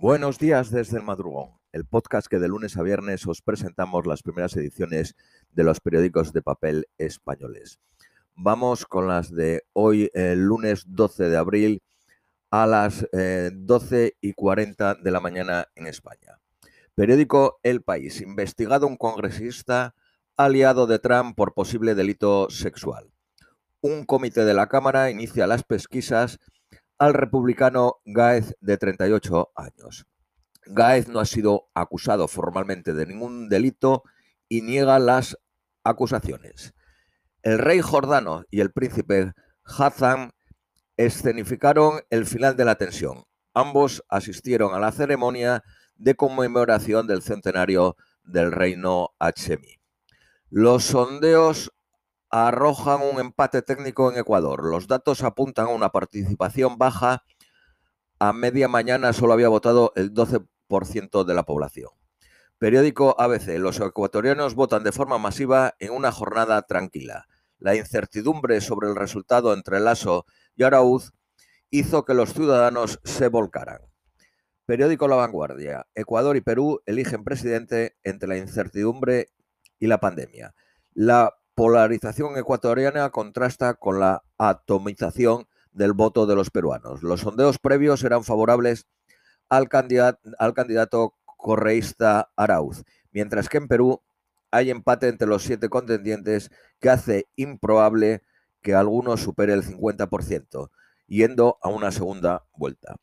Buenos días desde el madrugón, el podcast que de lunes a viernes os presentamos las primeras ediciones de los periódicos de papel españoles. Vamos con las de hoy, el lunes 12 de abril, a las 12 eh, y 40 de la mañana en España. Periódico El País. Investigado un congresista aliado de Trump por posible delito sexual. Un comité de la Cámara inicia las pesquisas al republicano Gaez de 38 años. Gaez no ha sido acusado formalmente de ningún delito y niega las acusaciones. El rey Jordano y el príncipe Hassan escenificaron el final de la tensión. Ambos asistieron a la ceremonia de conmemoración del centenario del reino Hachemi. Los sondeos arrojan un empate técnico en Ecuador. Los datos apuntan a una participación baja. A media mañana solo había votado el 12% de la población. Periódico ABC. Los ecuatorianos votan de forma masiva en una jornada tranquila. La incertidumbre sobre el resultado entre Lasso y Arauz hizo que los ciudadanos se volcaran. Periódico La Vanguardia. Ecuador y Perú eligen presidente entre la incertidumbre y la pandemia. La polarización ecuatoriana contrasta con la atomización del voto de los peruanos. Los sondeos previos eran favorables al candidato, correísta Arauz, mientras que en Perú hay empate entre los siete contendientes que hace improbable que alguno supere el 50%, yendo a una segunda vuelta.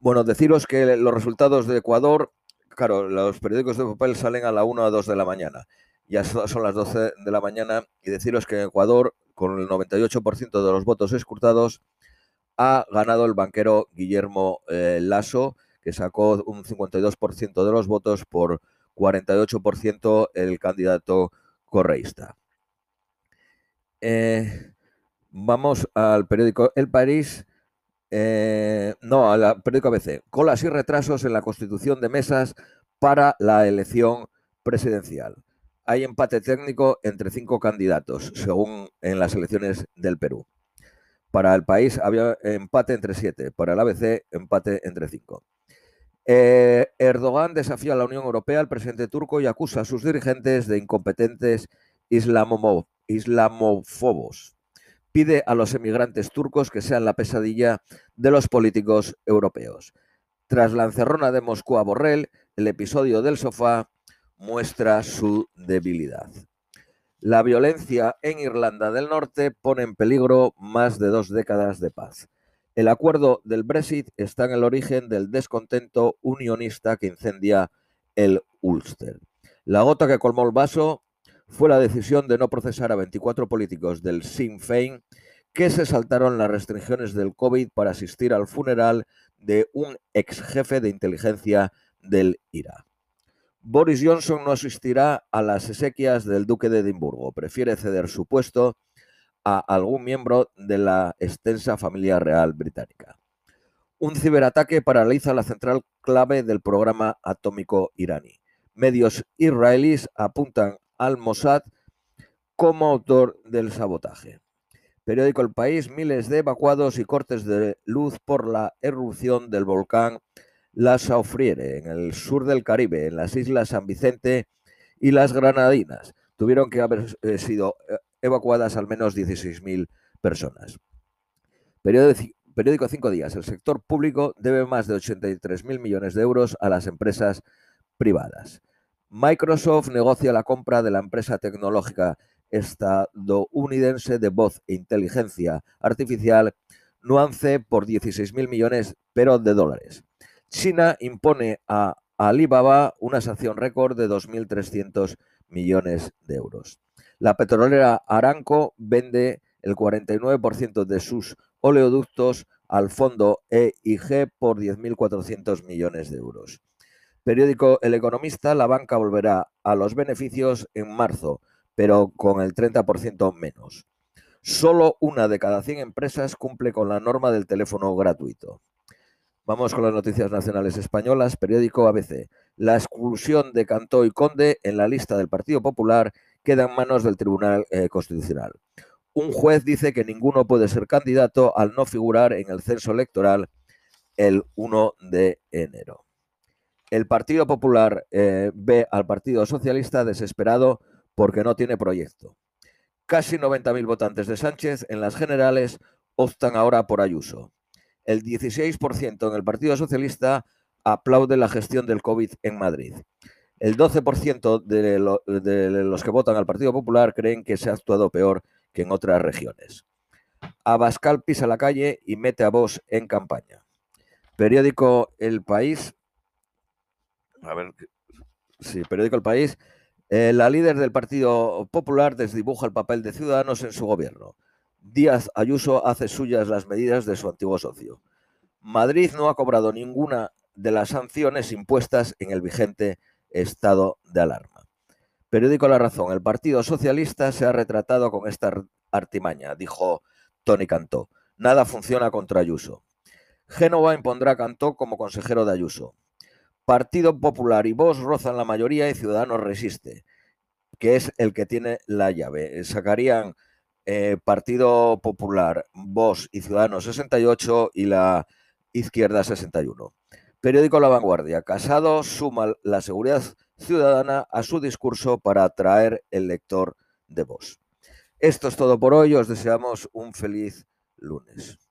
Bueno, deciros que los resultados de Ecuador, claro, los periódicos de papel salen a la 1 o 2 de la mañana ya son las 12 de la mañana y deciros que en Ecuador, con el 98% de los votos escrutados, ha ganado el banquero Guillermo eh, Lasso, que sacó un 52% de los votos por 48% el candidato correísta. Eh, vamos al periódico El País. Eh, no, al periódico ABC. Colas y retrasos en la constitución de mesas para la elección presidencial hay empate técnico entre cinco candidatos, según en las elecciones del Perú. Para el país había empate entre siete, para el ABC empate entre cinco. Eh, Erdogan desafía a la Unión Europea al presidente turco y acusa a sus dirigentes de incompetentes islamofobos. Pide a los emigrantes turcos que sean la pesadilla de los políticos europeos. Tras la encerrona de Moscú a Borrell, el episodio del sofá muestra su debilidad. La violencia en Irlanda del Norte pone en peligro más de dos décadas de paz. El acuerdo del Brexit está en el origen del descontento unionista que incendia el Ulster. La gota que colmó el vaso fue la decisión de no procesar a 24 políticos del Sinn Féin que se saltaron las restricciones del COVID para asistir al funeral de un ex jefe de inteligencia del IRA. Boris Johnson no asistirá a las exequias del duque de Edimburgo. Prefiere ceder su puesto a algún miembro de la extensa familia real británica. Un ciberataque paraliza la central clave del programa atómico iraní. Medios israelíes apuntan al Mossad como autor del sabotaje. Periódico El País, miles de evacuados y cortes de luz por la erupción del volcán la Saufriere, en el sur del Caribe, en las islas San Vicente y las Granadinas. Tuvieron que haber eh, sido eh, evacuadas al menos 16.000 personas. Periódico Cinco Días. El sector público debe más de 83.000 millones de euros a las empresas privadas. Microsoft negocia la compra de la empresa tecnológica estadounidense de voz e inteligencia artificial Nuance por 16.000 millones, pero de dólares. China impone a Alibaba una sanción récord de 2.300 millones de euros. La petrolera Aranco vende el 49% de sus oleoductos al fondo EIG por 10.400 millones de euros. Periódico El Economista, la banca volverá a los beneficios en marzo, pero con el 30% menos. Solo una de cada 100 empresas cumple con la norma del teléfono gratuito. Vamos con las noticias nacionales españolas. Periódico ABC. La exclusión de Cantó y Conde en la lista del Partido Popular queda en manos del Tribunal eh, Constitucional. Un juez dice que ninguno puede ser candidato al no figurar en el censo electoral el 1 de enero. El Partido Popular eh, ve al Partido Socialista desesperado porque no tiene proyecto. Casi 90.000 votantes de Sánchez en las generales optan ahora por Ayuso. El 16% en el Partido Socialista aplaude la gestión del COVID en Madrid. El 12% de, de, los que votan al Partido Popular creen que se ha actuado peor que en otras regiones. Abascal pisa la calle y mete a Vox en campaña. Periódico El País. A ver, sí, periódico El País. Eh, la líder del Partido Popular desdibuja el papel de Ciudadanos en su gobierno. Díaz Ayuso hace suyas las medidas de su antiguo socio. Madrid no ha cobrado ninguna de las sanciones impuestas en el vigente estado de alarma. Periódico La Razón. El Partido Socialista se ha retratado con esta artimaña, dijo Tony Cantó. Nada funciona contra Ayuso. Génova impondrá Cantó como consejero de Ayuso. Partido Popular y Vox rozan la mayoría y Ciudadanos resiste, que es el que tiene la llave. Sacarían eh, Partido Popular, Vox y Ciudadanos 68 y la izquierda 61. Periódico La Vanguardia. Casado suma la seguridad ciudadana a su discurso para atraer el lector de Vox. Esto es todo por hoy. Os deseamos un feliz lunes.